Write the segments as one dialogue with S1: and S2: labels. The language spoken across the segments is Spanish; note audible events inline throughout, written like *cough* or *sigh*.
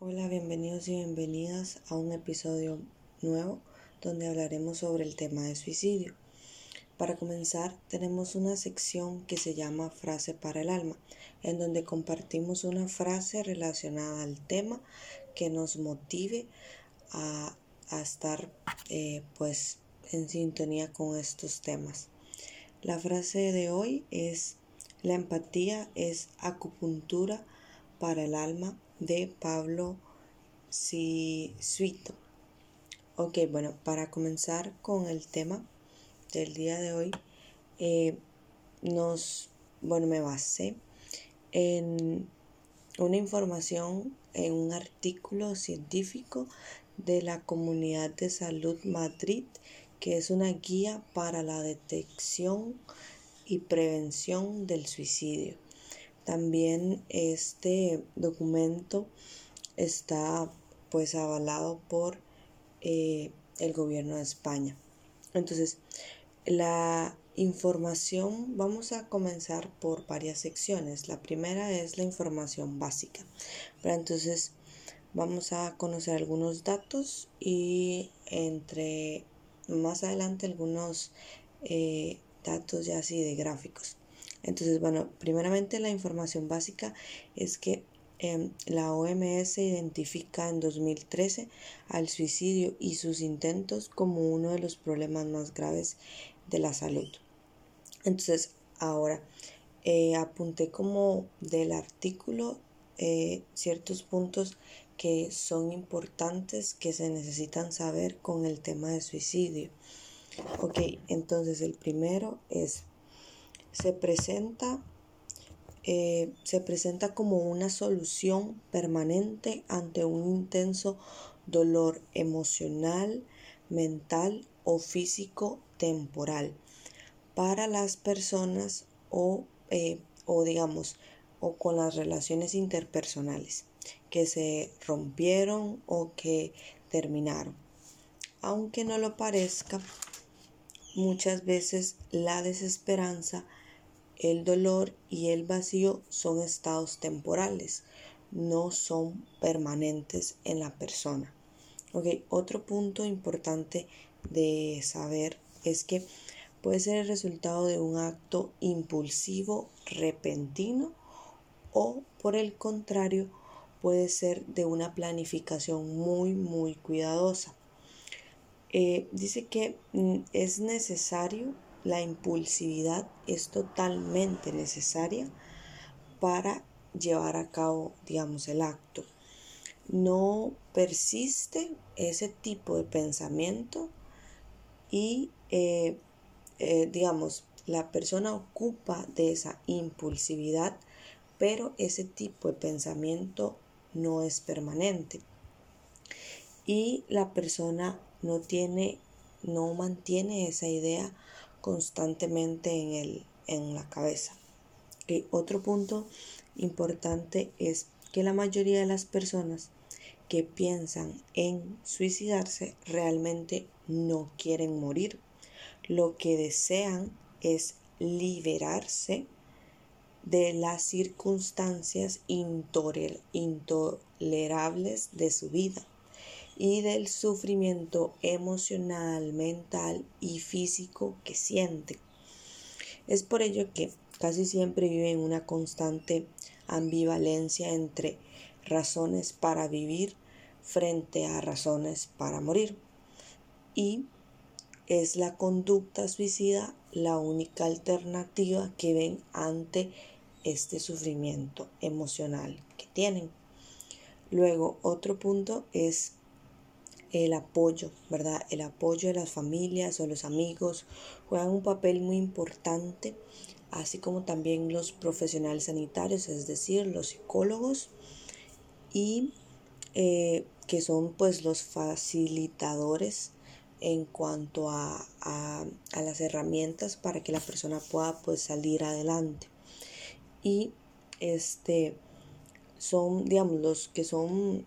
S1: Hola, bienvenidos y bienvenidas a un episodio nuevo donde hablaremos sobre el tema de suicidio. Para comenzar, tenemos una sección que se llama Frase para el alma, en donde compartimos una frase relacionada al tema que nos motive a, estar eh, pues en sintonía con estos temas. La frase de hoy es la empatía es acupuntura para el alma de Pablo Suito. Ok, bueno, para comenzar con el tema del día de hoy, eh, nos, bueno, me basé en una información en un artículo científico de la Comunidad de Salud Madrid, que es una guía para la detección y prevención del suicidio. También este documento está pues avalado por eh, el gobierno de España. Entonces, la información, vamos a comenzar por varias secciones. La primera es la información básica. Pero entonces vamos a conocer algunos datos y entre más adelante algunos eh, datos ya así de gráficos. Entonces, bueno, primeramente la información básica es que em, la OMS identifica en 2013 al suicidio y sus intentos como uno de los problemas más graves de la salud. Entonces, ahora eh, apunté como del artículo eh, ciertos puntos que son importantes que se necesitan saber con el tema de suicidio. Ok, entonces el primero es, se presenta, eh, se presenta como una solución permanente ante un intenso dolor emocional, mental o físico temporal para las personas o, eh, o digamos, o con las relaciones interpersonales que se rompieron o que terminaron. Aunque no lo parezca, Muchas veces la desesperanza, el dolor y el vacío son estados temporales, no son permanentes en la persona. otro punto importante de saber es que puede ser el resultado de un acto impulsivo, repentino o por el contrario puede ser de una planificación muy muy cuidadosa. Eh, dice que mm, es necesario, la impulsividad es totalmente necesaria para llevar a cabo, digamos, el acto. No persiste ese tipo de pensamiento y, eh, eh, digamos, la persona ocupa de esa impulsividad, pero ese tipo de pensamiento no es permanente. Y la persona no tiene, no mantiene esa idea constantemente en, el, en la cabeza. Otro punto importante es que la mayoría de las personas que piensan en suicidarse realmente no quieren morir. Lo que desean es liberarse de las circunstancias intolerables de su vida y del sufrimiento emocional, mental y físico que siente. Es por ello que casi siempre vive en una constante ambivalencia entre razones para vivir frente a razones para morir. Y es la conducta suicida la única alternativa que ven ante este sufrimiento emocional que tienen. Luego, otro punto es el apoyo, ¿verdad? El apoyo de las familias o los amigos juegan un papel muy importante, así como también los profesionales sanitarios, es decir, los psicólogos y eh, que son pues los facilitadores en cuanto a, a, las herramientas para que la persona pueda pues salir adelante. Y este son, digamos, los que son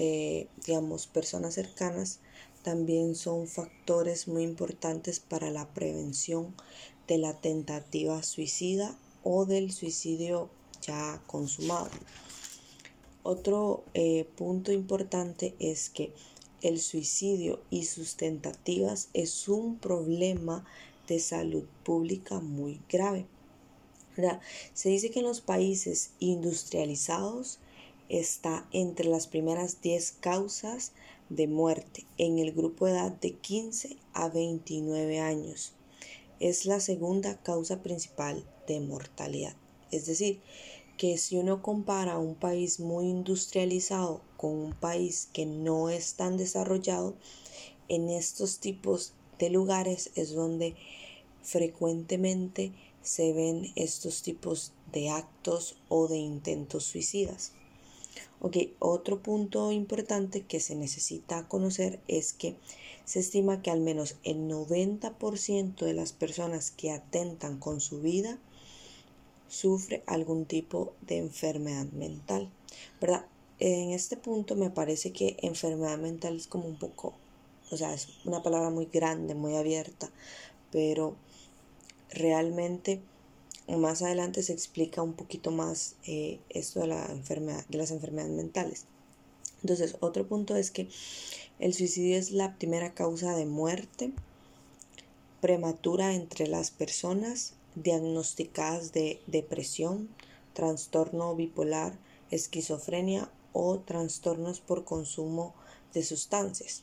S1: eh, digamos, personas cercanas, también son factores muy importantes para la prevención de la tentativa suicida o del suicidio ya consumado. Otro eh, punto importante es que el suicidio y sus tentativas es un problema de salud pública muy grave. Se dice que en los países industrializados está entre las primeras 10 causas de muerte en el grupo de edad de 15 a 29 años. Es la segunda causa principal de mortalidad. Es decir, que si uno compara un país muy industrializado con un país que no es tan desarrollado, en estos tipos de lugares es donde frecuentemente se ven estos tipos de actos o de intentos suicidas. Ok, otro punto importante que se necesita conocer es que se estima que al menos el 90% de las personas que atentan con su vida sufre algún tipo de enfermedad mental, ¿verdad? En este punto me parece que enfermedad mental es como un poco, o sea, es una palabra muy grande, muy abierta, pero realmente más adelante se explica un poquito más eh, esto de, la enfermedad, de las enfermedades mentales. Entonces, otro punto es que el suicidio es la primera causa de muerte prematura entre las personas diagnosticadas de depresión, trastorno bipolar, esquizofrenia o trastornos por consumo de sustancias.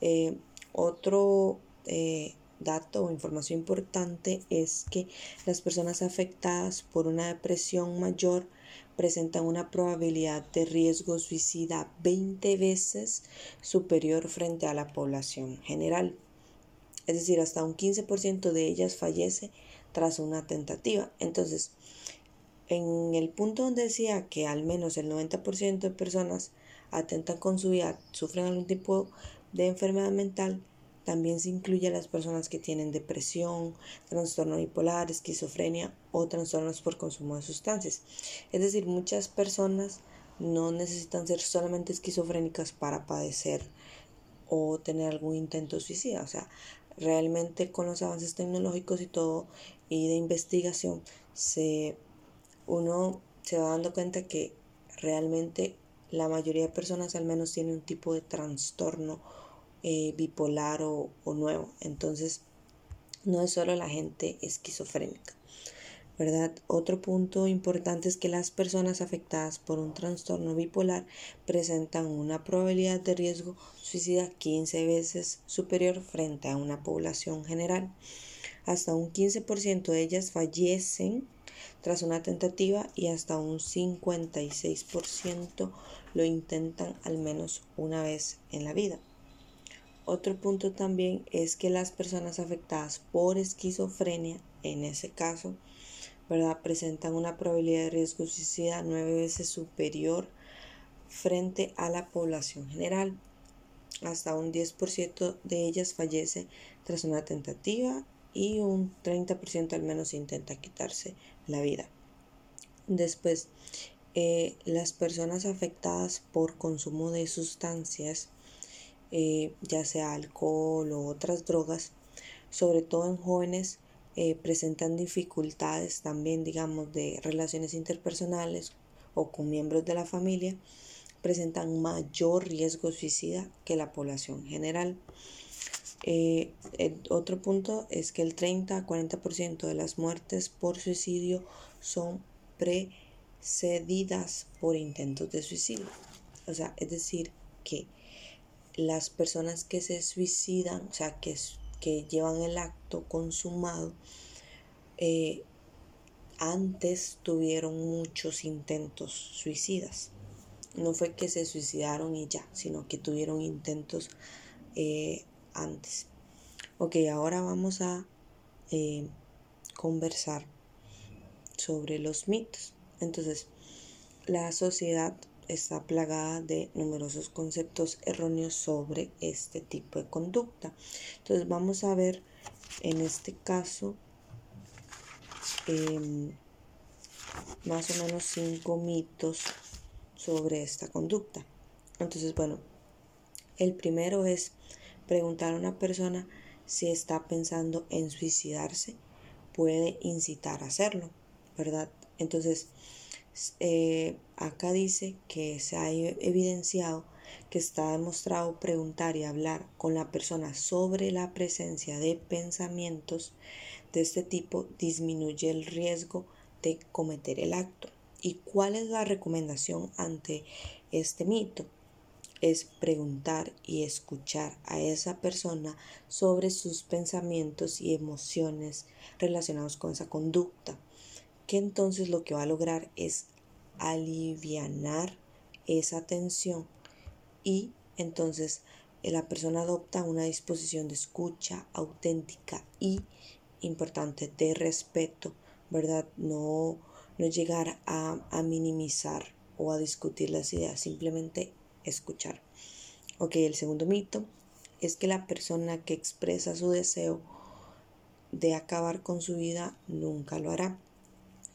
S1: Eh, otro eh, dato o información importante es que las personas afectadas por una depresión mayor presentan una probabilidad de riesgo suicida 20 veces superior frente a la población general. Es decir, hasta un 15% de ellas fallece tras una tentativa. Entonces, en el punto donde decía que al menos el 90% de personas atentan con su vida, sufren algún tipo de enfermedad mental, también se incluye a las personas que tienen depresión, trastorno bipolar, esquizofrenia o trastornos por consumo de sustancias. Es decir, muchas personas no necesitan ser solamente esquizofrénicas para padecer o tener algún intento suicida. O sea, realmente con los avances tecnológicos y todo y de investigación, se, uno se va dando cuenta que realmente la mayoría de personas al menos tienen un tipo de trastorno eh, bipolar o, nuevo. Entonces, no es solo la gente esquizofrénica. ¿verdad? Otro punto importante es que las personas afectadas por un trastorno bipolar presentan una probabilidad de riesgo suicida 15 veces superior frente a una población general. Hasta un 15% de ellas fallecen tras una tentativa y hasta un 56% lo intentan al menos una vez en la vida. Otro punto también es que las personas afectadas por esquizofrenia, en ese caso, ¿verdad? presentan una probabilidad de riesgo suicida nueve veces superior frente a la población general. Hasta un 10% de ellas fallece tras una tentativa y un 30% al menos intenta quitarse la vida. Después, eh, las personas afectadas por consumo de sustancias eh, ya sea alcohol o otras drogas, sobre todo en jóvenes, eh, presentan dificultades también, digamos, de relaciones interpersonales o con miembros de la familia, presentan mayor riesgo suicida que la población general. Eh, otro punto es que el 30 a 40% de las muertes por suicidio son precedidas por intentos de suicidio. O sea, es decir, que las personas que se suicidan, o sea, que, que llevan el acto consumado, eh, antes tuvieron muchos intentos suicidas. No fue que se suicidaron y ya, sino que tuvieron intentos eh, antes. Ok, ahora vamos a eh, conversar sobre los mitos. Entonces, la sociedad está plagada de numerosos conceptos erróneos sobre este tipo de conducta. Entonces vamos a ver en este caso em, más o menos cinco mitos sobre esta conducta. Entonces, bueno, el primero es preguntar a una persona si está pensando en suicidarse, puede incitar a hacerlo, ¿verdad? Entonces, eh, acá dice que se ha e-, evidenciado que está demostrado preguntar y hablar con la persona sobre la presencia de pensamientos de este tipo disminuye el riesgo de cometer el acto. ¿Y cuál es la recomendación ante este mito? Es preguntar y escuchar a esa persona sobre sus pensamientos y emociones relacionados con esa conducta, que entonces lo que va a lograr es alivianar esa tensión y entonces la persona adopta una disposición de escucha auténtica y importante de respeto, ¿verdad? No, no llegar a, a minimizar o a discutir las ideas, simplemente escuchar. Ok, el segundo mito es que la persona que expresa su deseo de acabar con su vida nunca lo hará.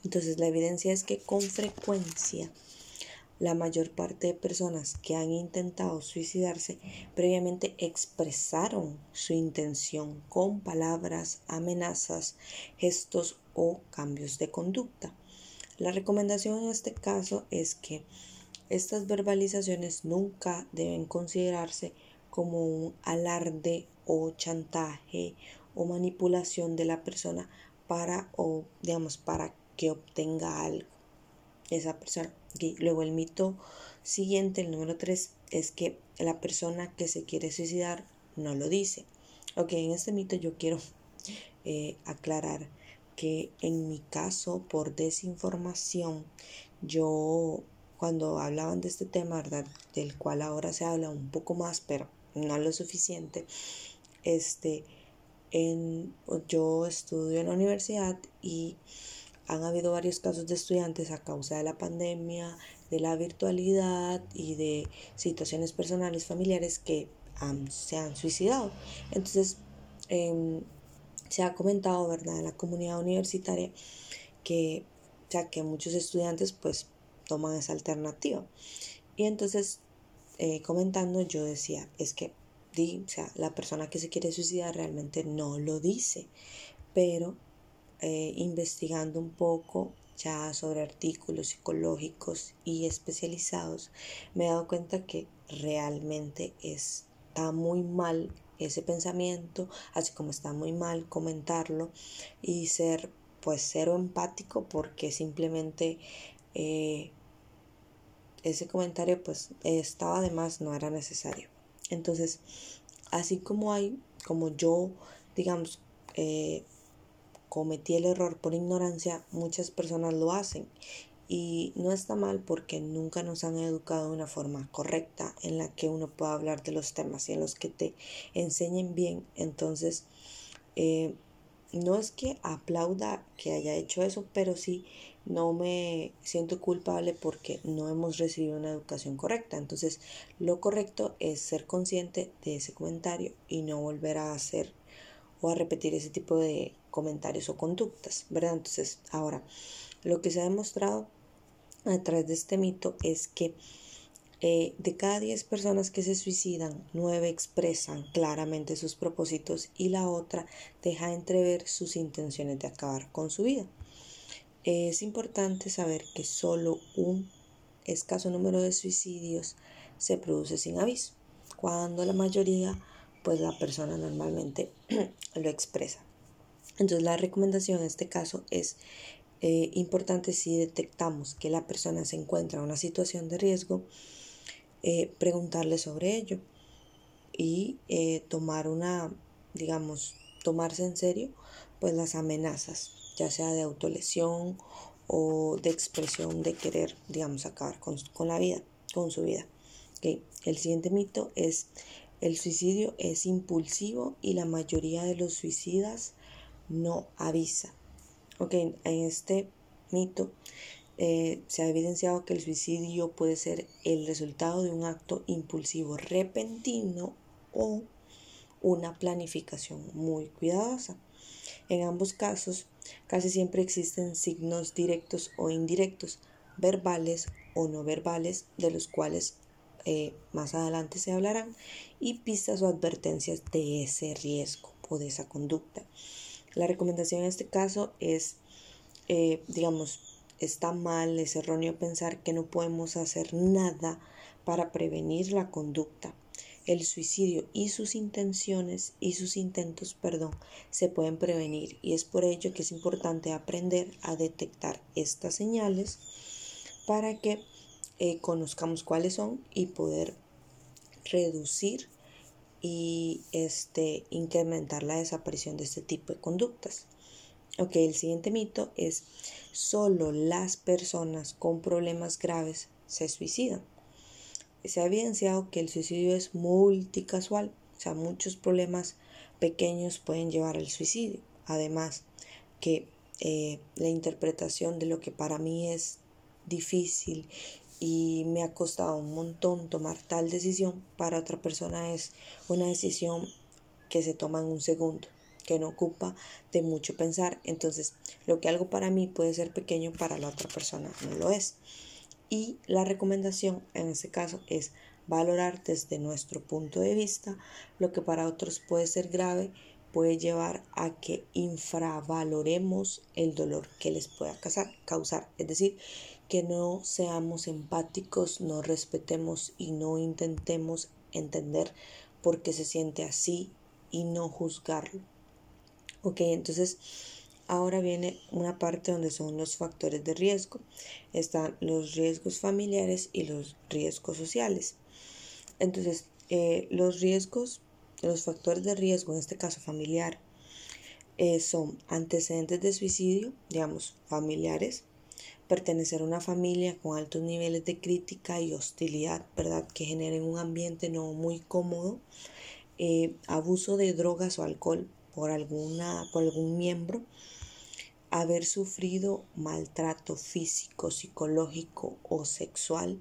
S1: Entonces la evidencia es que con frecuencia la mayor parte de personas que han intentado suicidarse previamente expresaron su intención con palabras, amenazas, gestos o cambios de conducta. La recomendación en este caso es que estas verbalizaciones nunca deben considerarse como un alarde o chantaje o manipulación de la persona para o digamos para que obtenga algo esa persona. Y luego el mito siguiente, el número 3, es que la persona que se quiere suicidar no lo dice. Ok, en este mito yo quiero eh, aclarar que en mi caso, por desinformación, yo cuando hablaban de este tema, ¿verdad? Del cual ahora se habla un poco más, pero no lo suficiente, este, en, yo estudio en la universidad y han habido varios casos de estudiantes a causa de la pandemia, de la virtualidad y de situaciones personales, familiares que se han suicidado. Entonces, em, se ha comentado, ¿verdad?, en la comunidad universitaria que, ya que muchos estudiantes pues toman esa alternativa. Y entonces, eh, comentando, yo decía, es que, di, o sea, la persona que se quiere suicidar realmente no lo dice, pero eh, investigando un poco ya sobre artículos psicológicos y especializados, me he dado cuenta que realmente está muy mal ese pensamiento, así como está muy mal comentarlo y ser pues cero empático porque simplemente eh, ese comentario pues estaba además no era necesario. Entonces, así como hay, como yo, digamos, eh, cometí el error por ignorancia, muchas personas lo hacen. Y no está mal porque nunca nos han educado de una forma correcta en la que uno pueda hablar de los temas y en los que te enseñen bien. Entonces, eh, no es que aplauda que haya hecho eso, pero sí no me siento culpable porque no hemos recibido una educación correcta. Entonces, lo correcto es ser consciente de ese comentario y no volver a hacer o a repetir ese tipo de comentarios o conductas, ¿verdad? Entonces, ahora, lo que se ha demostrado a través de este mito es que eh, de cada 10 personas que se suicidan, 9 expresan claramente sus propósitos y la otra deja entrever sus intenciones de acabar con su vida. Es importante saber que solo un escaso número de suicidios se produce sin aviso, cuando la mayoría pues la persona normalmente *clears throat* lo expresa. Entonces la recomendación en este caso es eh, importante si detectamos que la persona se encuentra en una situación de riesgo, eh, preguntarle sobre ello y eh, tomar una, digamos, tomarse en serio pues las amenazas, ya sea de autolesión o de expresión de querer, digamos, acabar con, la vida, con su vida. El siguiente mito es el suicidio es impulsivo y la mayoría de los suicidas no avisa. Ok, en este mito eh, se ha evidenciado que el suicidio puede ser el resultado de un acto impulsivo repentino o una planificación muy cuidadosa. En ambos casos, casi siempre existen signos directos o indirectos, verbales o no verbales, de los cuales eh, más adelante se hablarán, y pistas o advertencias de ese riesgo o de esa conducta. La recomendación en este caso es, eh, digamos, está mal, es erróneo pensar que no podemos hacer nada para prevenir la conducta. El suicidio y sus intenciones y sus intentos, perdón, se pueden prevenir y es por ello que es importante aprender a detectar estas señales para que eh, conozcamos cuáles son y poder reducir y este, incrementar la desaparición de este tipo de conductas. Ok, el siguiente mito es solo las personas con problemas graves se suicidan se ha evidenciado que el suicidio es multicasual, o sea, muchos problemas pequeños pueden llevar al suicidio. Además, que eh, la interpretación de lo que para mí es difícil y me ha costado un montón tomar tal decisión, para otra persona es una decisión que se toma en un segundo, que no ocupa de mucho pensar. Entonces, lo que algo para mí puede ser pequeño, para la otra persona no lo es. Y la recomendación en este caso es valorar desde nuestro punto de vista lo que para otros puede ser grave puede llevar a que infravaloremos el dolor que les pueda causar. Es decir, que no seamos empáticos, no respetemos y no intentemos entender por qué se siente así y no juzgarlo. Ok, entonces Ahora viene una parte donde son los factores de riesgo. Están los riesgos familiares y los riesgos sociales. Entonces, eh, los riesgos, los factores de riesgo, en este caso familiar, eh, son antecedentes de suicidio, digamos, familiares, pertenecer a una familia con altos niveles de crítica y hostilidad, ¿verdad? Que generen un ambiente no muy cómodo, eh, abuso de drogas o alcohol por, alguna, por algún miembro, haber sufrido maltrato físico, psicológico o sexual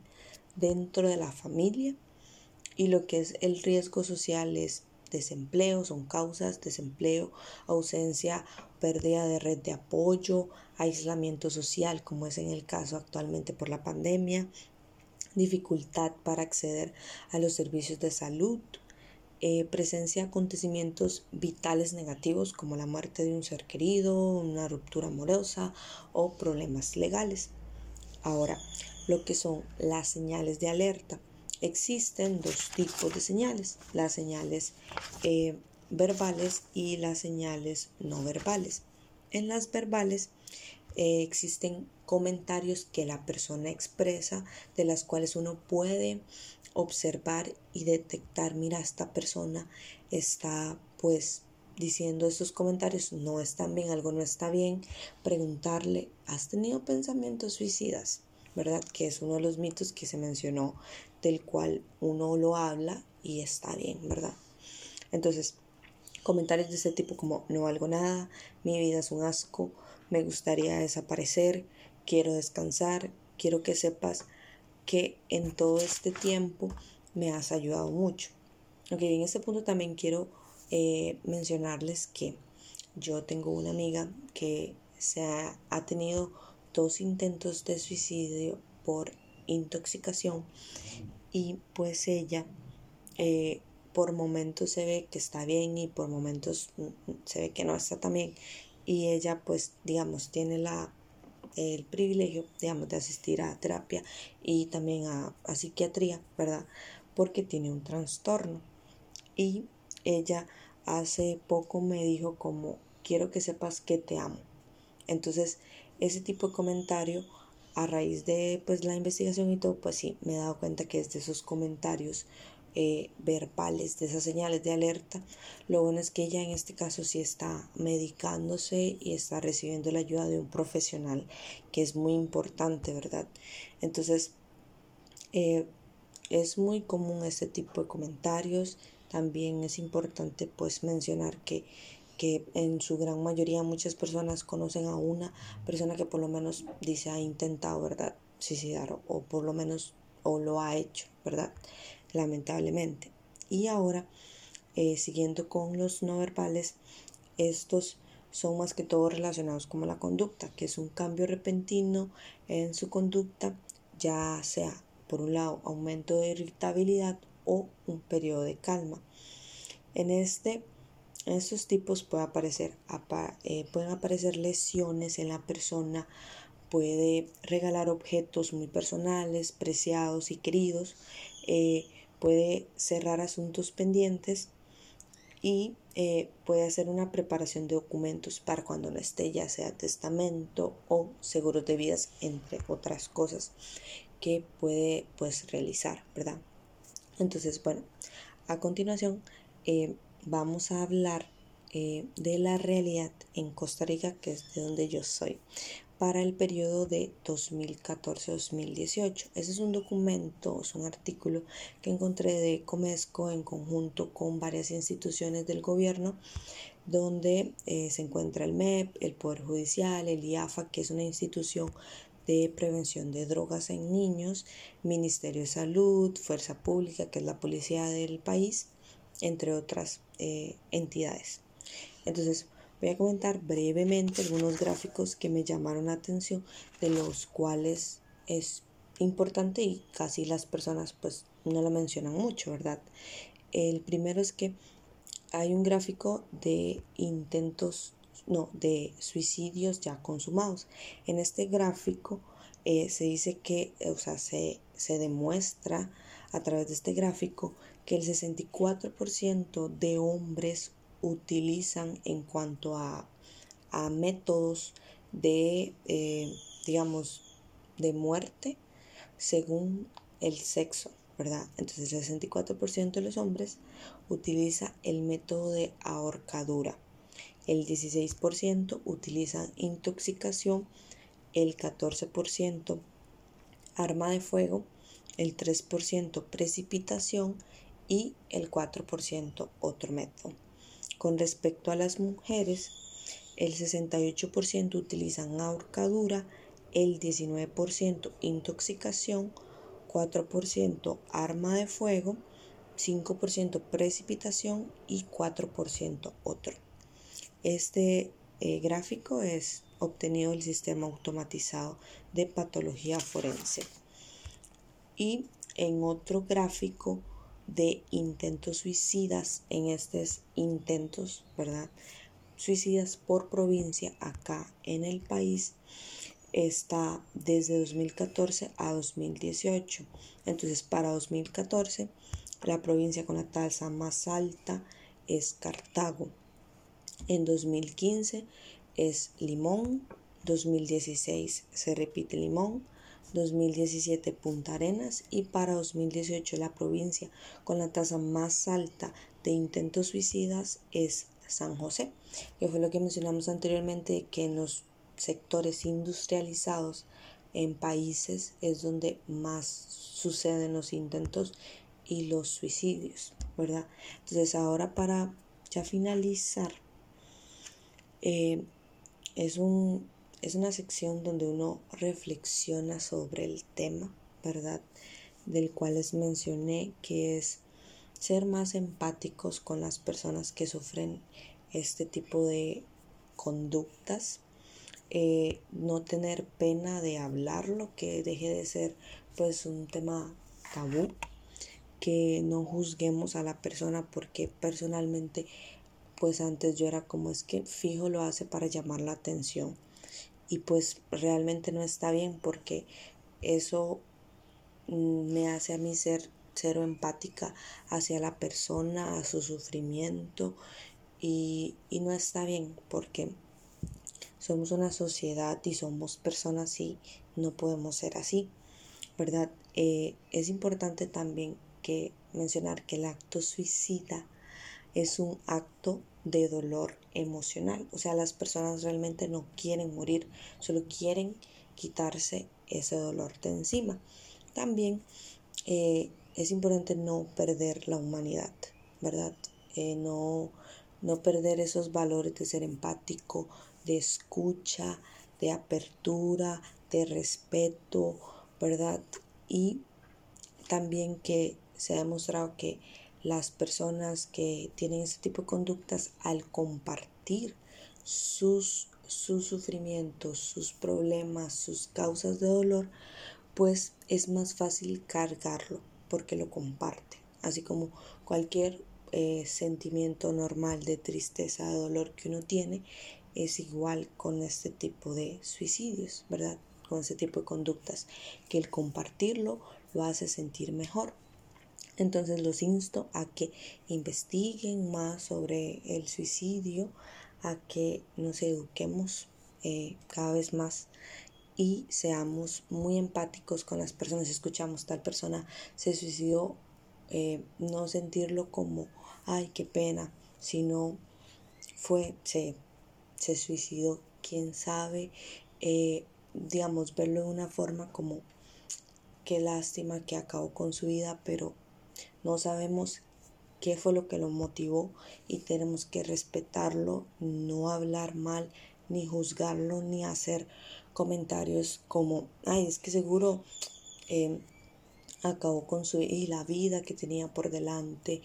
S1: dentro de la familia y lo que es el riesgo social es desempleo, son causas, desempleo, ausencia, pérdida de red de apoyo, aislamiento social, como es en el caso actualmente por la pandemia, dificultad para acceder a los servicios de salud, eh, presencia de acontecimientos vitales negativos como la muerte de un ser querido, una ruptura amorosa o problemas legales. Ahora, lo que son las señales de alerta. Existen dos tipos de señales, las señales eh, verbales y las señales no verbales. En las verbales eh, existen comentarios que la persona expresa de las cuales uno puede observar y detectar, mira, esta persona está pues diciendo estos comentarios, no están bien, algo no está bien, preguntarle, ¿has tenido pensamientos suicidas? ¿Verdad? Que es uno de los mitos que se mencionó, del cual uno lo habla y está bien, ¿verdad? Entonces, comentarios de este tipo como, no valgo nada, mi vida es un asco, me gustaría desaparecer, quiero descansar, quiero que sepas que en todo este tiempo me has ayudado mucho. Ok, en este punto también quiero eh, mencionarles que yo tengo una amiga que se ha, tenido dos intentos de suicidio por intoxicación y pues ella eh, por momentos se ve que está bien y por momentos mm, mm, se ve que no está tan bien y ella pues digamos tiene la el privilegio, digamos, de asistir a terapia y también a, psiquiatría, ¿verdad? Porque tiene un trastorno. Y ella hace poco me dijo como, quiero que sepas que te amo. Entonces, ese tipo de comentario, a raíz de pues la investigación y todo, pues sí, me he dado cuenta que es de esos comentarios eh, verbales, de esas señales de alerta. Lo bueno es que ella en este caso sí está medicándose y está recibiendo la ayuda de un profesional, que es muy importante, ¿verdad? Entonces, eh, es muy común este tipo de comentarios. También es importante pues mencionar que que en su gran mayoría muchas personas conocen a una persona que por lo menos dice ha intentado, ¿verdad? Suicidar o por lo menos o lo ha hecho, ¿verdad? Lamentablemente. Y ahora, eh, siguiendo con los no verbales, estos son más que todo relacionados con la conducta, que es un cambio repentino en su conducta, ya sea por un lado aumento de irritabilidad o un periodo de calma. En este en estos tipos aparecer, eh, pueden aparecer lesiones en la persona, puede regalar objetos muy personales, preciados y queridos, eh, puede cerrar asuntos pendientes y eh, puede hacer una preparación de documentos para cuando no esté, ya sea testamento o seguros de vidas, entre otras cosas que puede pues realizar, ¿verdad? Entonces, bueno, a continuación eh, vamos a hablar eh, de la realidad en Costa Rica, que es de donde yo soy, para el periodo de 2014-2018. Ese es un documento, es un artículo que encontré de Comesco en conjunto con varias instituciones del gobierno, donde eh, se encuentra el MEP, el Poder Judicial, el IAFA, que es una institución de Prevención de Drogas en Niños, Ministerio de Salud, Fuerza Pública, que es la policía del país, entre otras eh, entidades. Entonces, voy a comentar brevemente algunos gráficos que me llamaron la atención, de los cuales es importante y casi las personas pues no lo mencionan mucho, ¿verdad? El primero es que hay un gráfico de intentos no, de suicidios ya consumados. En este gráfico eh, se dice que, o sea, se, se demuestra a través de este gráfico que el 64% de hombres utilizan en cuanto a, a métodos de, eh, digamos, de muerte según el sexo, ¿verdad? Entonces el 64% de los hombres utiliza el método de ahorcadura el 16% utilizan intoxicación, el 14% arma de fuego, el 3% precipitación y el 4% otro método. Con respecto a las mujeres, el 68% utilizan ahorcadura, el 19% intoxicación, 4% arma de fuego, 5% precipitación y 4% otro. Este eh, gráfico es obtenido del sistema automatizado de patología forense. Y en otro gráfico de intentos suicidas, en estos intentos, ¿verdad? Suicidas por provincia acá en el país está desde 2014 a 2018. Entonces, para 2014, la provincia con la tasa más alta es Cartago. En 2015 es Limón, 2016 se repite Limón, 2017 Punta Arenas y para 2018 la provincia con la tasa más alta de intentos suicidas es San José, que fue lo que mencionamos anteriormente, que en los sectores industrializados en países es donde más suceden los intentos y los suicidios, ¿verdad? Entonces ahora para ya finalizar eh, es, un, es una sección donde uno reflexiona sobre el tema, ¿verdad? Del cual les mencioné que es ser más empáticos con las personas que sufren este tipo de conductas, eh, no tener pena de hablarlo, que deje de ser pues un tema tabú, que no juzguemos a la persona porque personalmente pues antes yo era como es que fijo lo hace para llamar la atención y pues realmente no está bien porque eso mm, me hace a mí ser cero empática hacia la persona, a su sufrimiento y, no está bien porque somos una sociedad y somos personas y no podemos ser así, ¿verdad? Eh, es importante también que mencionar que el acto suicida es un acto de dolor emocional. O sea, las personas realmente no quieren morir, solo quieren quitarse ese dolor de encima. También eh, es importante no perder la humanidad, ¿verdad? Eh, no, no perder esos valores de ser empático, de escucha, de apertura, de respeto, ¿verdad? Y también que se ha demostrado que las personas que tienen ese tipo de conductas al compartir sus, sus sufrimientos, sus problemas, sus causas de dolor, pues es más fácil cargarlo porque lo comparte. Así como cualquier eh, sentimiento normal de tristeza, de dolor que uno tiene, es igual con este tipo de suicidios, ¿verdad? con ese tipo de conductas, que el compartirlo lo hace sentir mejor. Entonces los insto a que investiguen más sobre el suicidio, a que nos eduquemos eh, cada vez más y seamos muy empáticos con las personas. Escuchamos tal persona se suicidó, eh, no sentirlo como, ay, qué pena, sino fue, se, se suicidó, quién sabe, eh, digamos, verlo de una forma como, qué lástima que acabó con su vida, pero no sabemos qué fue lo que lo motivó y tenemos que respetarlo, no hablar mal, ni juzgarlo, ni hacer comentarios como, ay, es que seguro eh, acabó con su y la vida que tenía por delante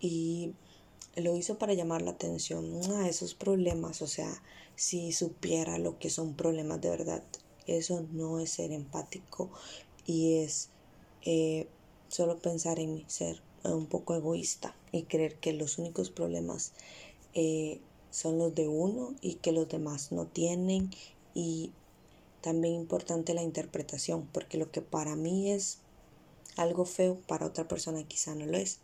S1: y lo hizo para llamar la atención a esos problemas, o sea, si supiera lo que son problemas de verdad, eso no es ser empático y es eh, solo pensar en mí, ser un poco egoísta y creer que los únicos problemas eh, son los de uno y que los demás no tienen y también importante la interpretación porque lo que para mí es algo feo para otra persona quizá no lo es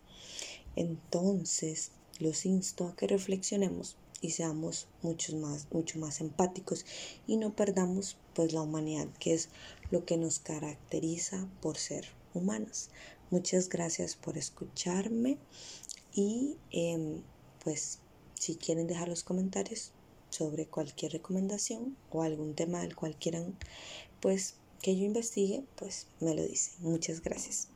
S1: entonces los insto a que reflexionemos y seamos muchos más, mucho más empáticos y no perdamos pues la humanidad que es lo que nos caracteriza por ser humanos. Muchas gracias por escucharme y em, pues si quieren dejar los comentarios sobre cualquier recomendación o algún tema del cual quieran pues que yo investigue, pues me lo dicen. Muchas gracias.